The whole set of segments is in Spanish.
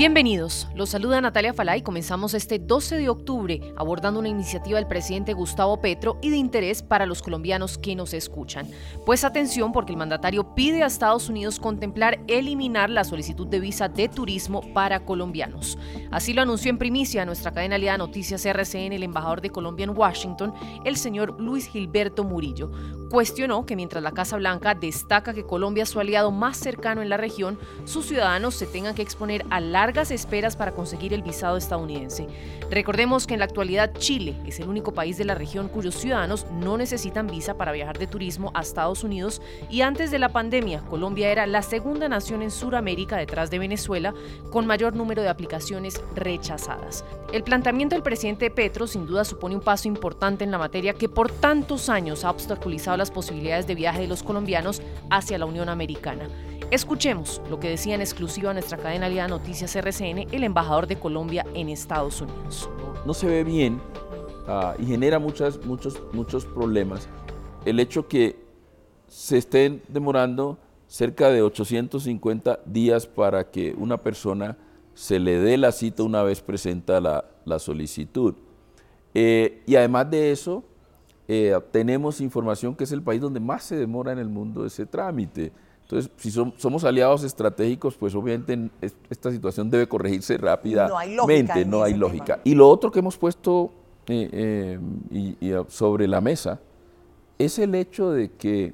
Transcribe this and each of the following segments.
Bienvenidos, los saluda Natalia Falay. Comenzamos este 12 de octubre abordando una iniciativa del presidente Gustavo Petro y de interés para los colombianos que nos escuchan. Pues atención porque el mandatario pide a Estados Unidos contemplar eliminar la solicitud de visa de turismo para colombianos. Así lo anunció en primicia nuestra cadena aliada Noticias RCN el embajador de Colombia en Washington, el señor Luis Gilberto Murillo. Cuestionó que mientras la Casa Blanca destaca que Colombia es su aliado más cercano en la región, sus ciudadanos se tengan que exponer a larga largas esperas para conseguir el visado estadounidense. Recordemos que en la actualidad Chile es el único país de la región cuyos ciudadanos no necesitan visa para viajar de turismo a Estados Unidos y antes de la pandemia Colombia era la segunda nación en Sudamérica detrás de Venezuela con mayor número de aplicaciones rechazadas. El planteamiento del presidente Petro sin duda supone un paso importante en la materia que por tantos años ha obstaculizado las posibilidades de viaje de los colombianos hacia la Unión Americana. Escuchemos lo que decía en exclusiva nuestra cadena aliada Noticias RCN el embajador de Colombia en Estados Unidos. No se ve bien ah, y genera muchas, muchos, muchos problemas el hecho que se estén demorando cerca de 850 días para que una persona se le dé la cita una vez presenta la, solicitud. Eh, y además de eso, eh, tenemos información que es el país donde más se demora en el mundo ese trámite. Entonces, si somos aliados estratégicos, pues obviamente esta situación debe corregirse rápidamente, no hay lógica. Y lo otro que hemos puesto eh, eh, sobre la mesa es el hecho de que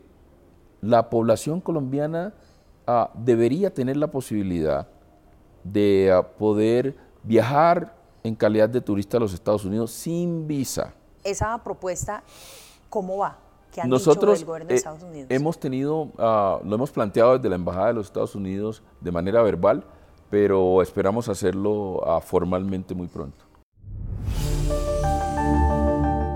la población colombiana ah, debería tener la posibilidad de ah, poder viajar en calidad de turista a los Estados Unidos sin visa. Esa propuesta, ¿cómo va? Nosotros eh, hemos tenido, ah, lo hemos planteado desde la Embajada de los Estados Unidos de manera verbal, pero esperamos hacerlo ah, formalmente muy pronto.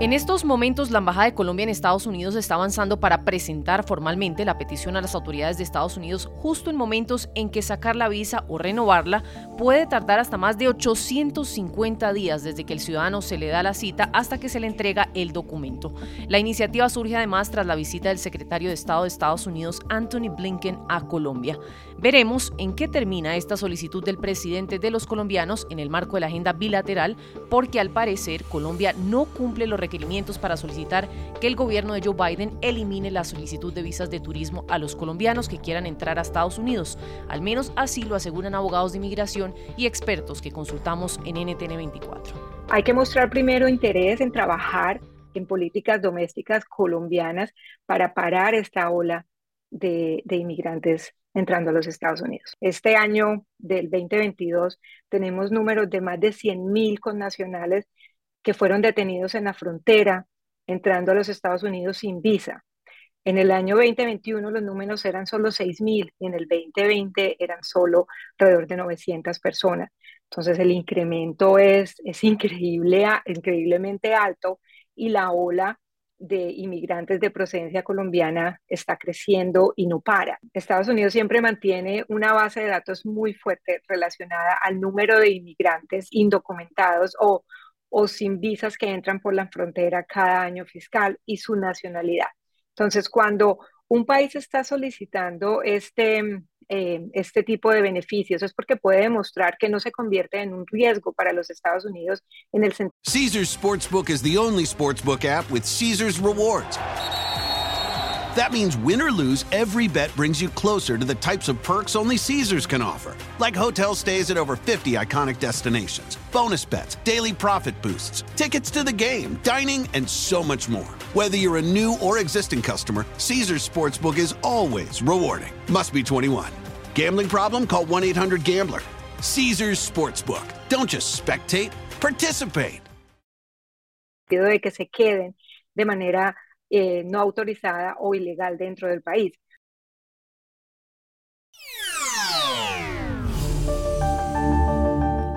En estos momentos, la Embajada de Colombia en Estados Unidos está avanzando para presentar formalmente la petición a las autoridades de Estados Unidos justo en momentos en que sacar la visa o renovarla puede tardar hasta más de 850 días desde que el ciudadano se le da la cita hasta que se le entrega el documento. La iniciativa surge además tras la visita del secretario de Estado de Estados Unidos, Anthony Blinken, a Colombia. Veremos en qué termina esta solicitud del presidente de los colombianos en el marco de la agenda bilateral, porque al parecer Colombia no cumple los requerimientos para solicitar que el gobierno de Joe Biden elimine la solicitud de visas de turismo a los colombianos que quieran entrar a Estados Unidos. Al menos así lo aseguran abogados de inmigración y expertos que consultamos en NTN 24. Hay que mostrar primero interés en trabajar en políticas domésticas colombianas para parar esta ola de, inmigrantes entrando a los Estados Unidos. Este año del 2022 tenemos números de más de 100.000 connacionales que fueron detenidos en la frontera entrando a los Estados Unidos sin visa. En el año 2021 los números eran solo 6.000 y en el 2020 eran solo alrededor de 900 personas. Entonces el incremento es, es increíble, increíblemente alto y la ola de inmigrantes de procedencia colombiana está creciendo y no para. Estados Unidos siempre mantiene una base de datos muy fuerte relacionada al número de inmigrantes indocumentados o, o sin visas que entran por la frontera cada año fiscal y su nacionalidad. Entonces, cuando un país está solicitando este, eh, este tipo de beneficios es porque puede demostrar que no se convierte en un riesgo para los Estados Unidos en el sentido. Caesar's Sportsbook is the only sportsbook app with Caesar's rewards. That means win or lose, every bet brings you closer to the types of perks only Caesars can offer, like hotel stays at over 50 iconic destinations, bonus bets, daily profit boosts, tickets to the game, dining, and so much more. Whether you're a new or existing customer, Caesars Sportsbook is always rewarding. Must be 21. Gambling problem? Call 1 800 Gambler. Caesars Sportsbook. Don't just spectate, participate. De que se queden de manera eh, no autorizada o ilegal dentro del país.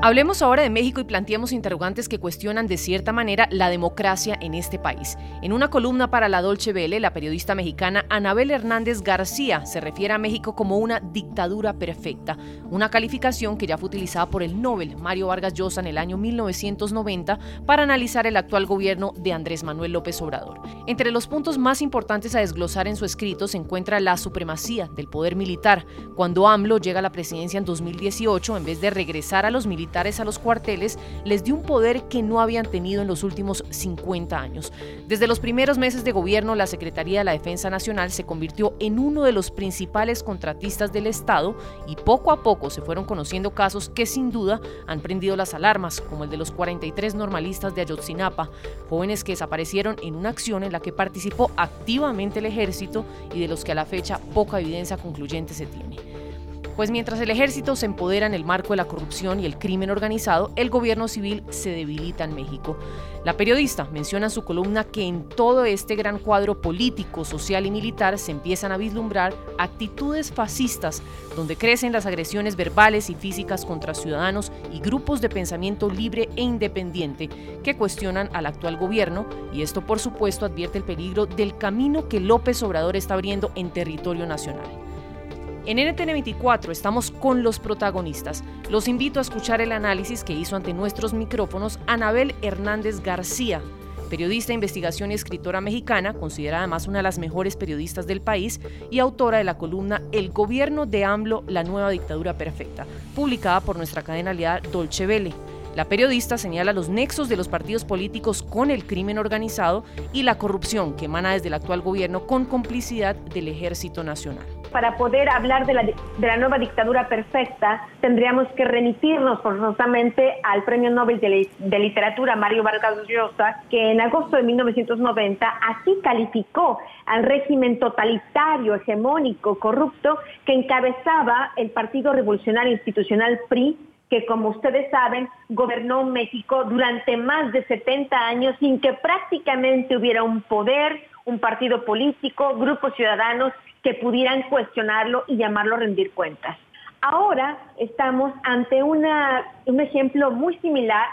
Hablemos ahora de México y planteemos interrogantes que cuestionan de cierta manera la democracia en este país. En una columna para la Dolce Vele, la periodista mexicana Anabel Hernández García se refiere a México como una dictadura perfecta, una calificación que ya fue utilizada por el Nobel Mario Vargas Llosa en el año 1990 para analizar el actual gobierno de Andrés Manuel López Obrador. Entre los puntos más importantes a desglosar en su escrito se encuentra la supremacía del poder militar. Cuando AMLO llega a la presidencia en 2018, en vez de regresar a los militares, a los cuarteles les dio un poder que no habían tenido en los últimos 50 años. Desde los primeros meses de gobierno, la Secretaría de la Defensa Nacional se convirtió en uno de los principales contratistas del Estado y poco a poco se fueron conociendo casos que sin duda han prendido las alarmas, como el de los 43 normalistas de Ayotzinapa, jóvenes que desaparecieron en una acción en la que participó activamente el ejército y de los que a la fecha poca evidencia concluyente se tiene. Pues mientras el ejército se empodera en el marco de la corrupción y el crimen organizado, el gobierno civil se debilita en México. La periodista menciona en su columna que en todo este gran cuadro político, social y militar se empiezan a vislumbrar actitudes fascistas, donde crecen las agresiones verbales y físicas contra ciudadanos y grupos de pensamiento libre e independiente que cuestionan al actual gobierno, y esto por supuesto advierte el peligro del camino que López Obrador está abriendo en territorio nacional. En NTN 24 estamos con los protagonistas. Los invito a escuchar el análisis que hizo ante nuestros micrófonos Anabel Hernández García, periodista investigación y escritora mexicana, considerada además una de las mejores periodistas del país y autora de la columna El gobierno de AMLO, la nueva dictadura perfecta, publicada por nuestra cadena aliada Dolce Vele. La periodista señala los nexos de los partidos políticos con el crimen organizado y la corrupción que emana desde el actual gobierno con complicidad del Ejército Nacional para poder hablar de la, de nueva dictadura perfecta, tendríamos que remitirnos forzosamente al Premio Nobel de, Literatura Mario Vargas Llosa, que en agosto de 1990 así calificó al régimen totalitario, hegemónico, corrupto que encabezaba el Partido Revolucionario Institucional PRI que como ustedes saben, gobernó México durante más de 70 años sin que prácticamente hubiera un poder, un partido político, grupos ciudadanos que pudieran cuestionarlo y llamarlo a rendir cuentas. Ahora estamos ante una, un ejemplo muy similar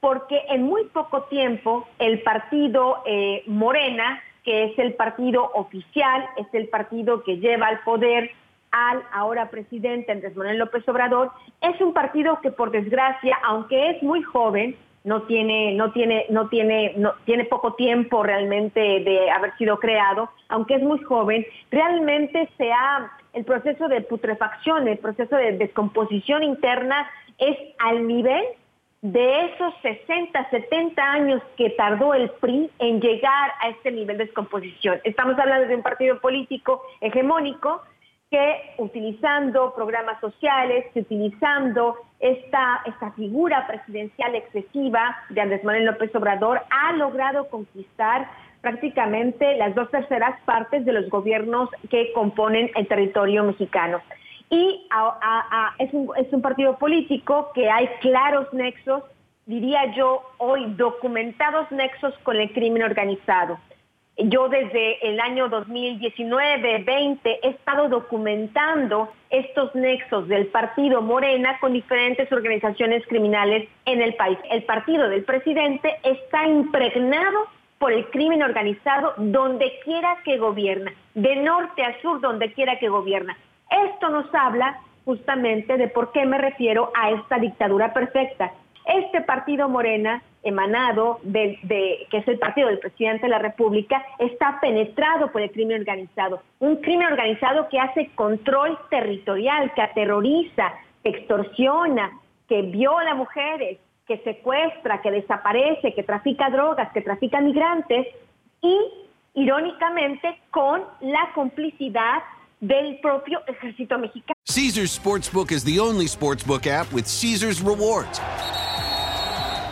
porque en muy poco tiempo el partido eh, Morena, que es el partido oficial, es el partido que lleva al poder al ahora presidente Andrés Manuel López Obrador, es un partido que por desgracia, aunque es muy joven, no tiene, no tiene, no tiene, no, tiene poco tiempo realmente de haber sido creado, aunque es muy joven, realmente se ha, el proceso de putrefacción, el proceso de descomposición interna es al nivel de esos 60, 70 años que tardó el PRI en llegar a este nivel de descomposición. Estamos hablando de un partido político hegemónico que utilizando programas sociales, utilizando esta, esta figura presidencial excesiva de Andrés Manuel López Obrador, ha logrado conquistar prácticamente las dos terceras partes de los gobiernos que componen el territorio mexicano. Y es, un, es un partido político que hay claros nexos, diría yo hoy, documentados nexos con el crimen organizado. Yo desde el año 2019-20 he estado documentando estos nexos del partido Morena con diferentes organizaciones criminales en el país. El partido del presidente está impregnado por el crimen organizado donde quiera que gobierna, de norte a sur donde quiera que gobierna. Esto nos habla justamente de por qué me refiero a esta dictadura perfecta. Este partido Morena emanado de, que es el partido del presidente de la República, está penetrado por el crimen organizado. Un crimen organizado que hace control territorial, que aterroriza, que extorsiona, que viola mujeres, que secuestra, que desaparece, que trafica drogas, que trafica migrantes y, irónicamente, con la complicidad del propio ejército mexicano. Caesar's Sportsbook is the only sportsbook app with Caesar's Rewards.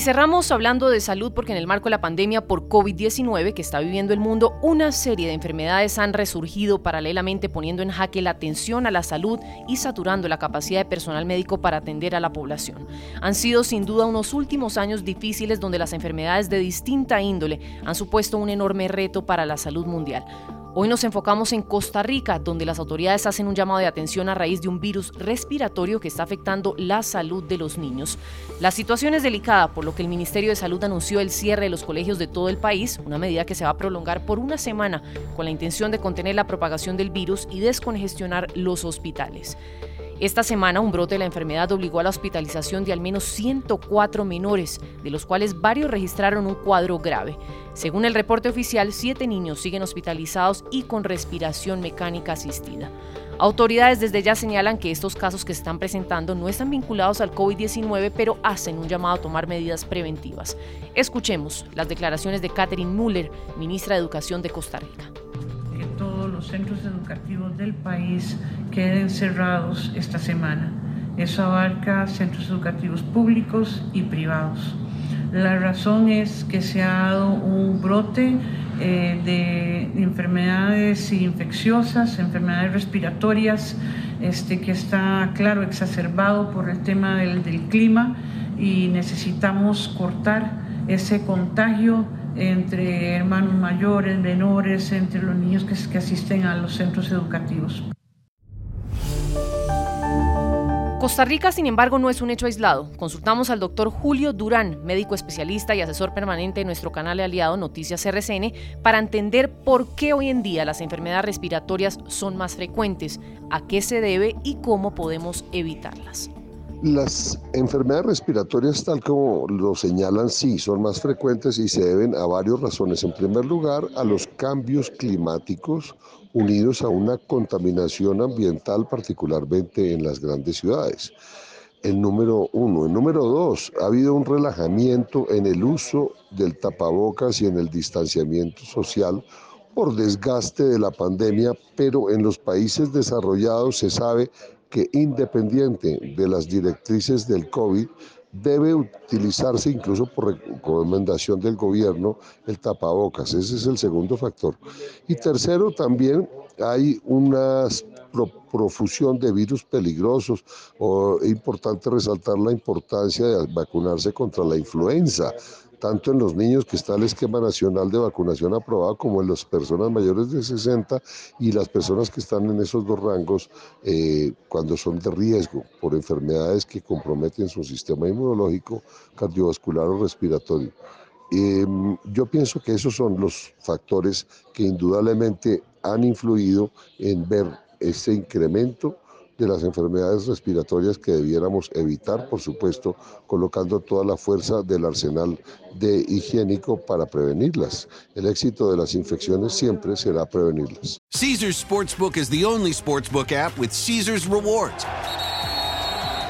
Y cerramos hablando de salud porque en el marco de la pandemia por COVID-19 que está viviendo el mundo, una serie de enfermedades han resurgido paralelamente poniendo en jaque la atención a la salud y saturando la capacidad de personal médico para atender a la población. Han sido sin duda unos últimos años difíciles donde las enfermedades de distinta índole han supuesto un enorme reto para la salud mundial. Hoy nos enfocamos en Costa Rica, donde las autoridades hacen un llamado de atención a raíz de un virus respiratorio que está afectando la salud de los niños. La situación es delicada, por lo que el Ministerio de Salud anunció el cierre de los colegios de todo el país, una medida que se va a prolongar por una semana con la intención de contener la propagación del virus y descongestionar los hospitales. Esta semana un brote de la enfermedad obligó a la hospitalización de al menos 104 menores, de los cuales varios registraron un cuadro grave. Según el reporte oficial, siete niños siguen hospitalizados y con respiración mecánica asistida. Autoridades desde ya señalan que estos casos que se están presentando no están vinculados al COVID-19, pero hacen un llamado a tomar medidas preventivas. Escuchemos las declaraciones de Catherine Muller, ministra de Educación de Costa Rica los centros educativos del país queden cerrados esta semana. Eso abarca centros educativos públicos y privados. La razón es que se ha dado un brote eh, de enfermedades infecciosas, enfermedades respiratorias, este, que está, claro, exacerbado por el tema del, del clima y necesitamos cortar ese contagio entre hermanos mayores, menores, entre los niños que, asisten a los centros educativos. Costa Rica, sin embargo, no es un hecho aislado. Consultamos al doctor Julio Durán, médico especialista y asesor permanente de nuestro canal de aliado Noticias RCN, para entender por qué hoy en día las enfermedades respiratorias son más frecuentes, a qué se debe y cómo podemos evitarlas. Las enfermedades respiratorias, tal como lo señalan, sí, son más frecuentes y se deben a varias razones. En primer lugar, a los cambios climáticos unidos a una contaminación ambiental, particularmente en las grandes ciudades. El número uno. El número dos, ha habido un relajamiento en el uso del tapabocas y en el distanciamiento social por desgaste de la pandemia, pero en los países desarrollados se sabe que independiente de las directrices del COVID, debe utilizarse incluso por recomendación del gobierno el tapabocas. Ese es el segundo factor. Y tercero, también hay una profusión de virus peligrosos. O, es importante resaltar la importancia de vacunarse contra la influenza tanto en los niños que está el esquema nacional de vacunación aprobado como en las personas mayores de 60 y las personas que están en esos dos rangos eh, cuando son de riesgo por enfermedades que comprometen su sistema inmunológico, cardiovascular o respiratorio. Em, yo pienso que esos son los factores que indudablemente han influido en ver ese incremento de las enfermedades respiratorias que debiéramos evitar, por supuesto, colocando toda la fuerza del arsenal de higiénico para prevenirlas. El éxito de las infecciones siempre será prevenirlas. Caesars Sportsbook is the only sportsbook app with Caesars Rewards.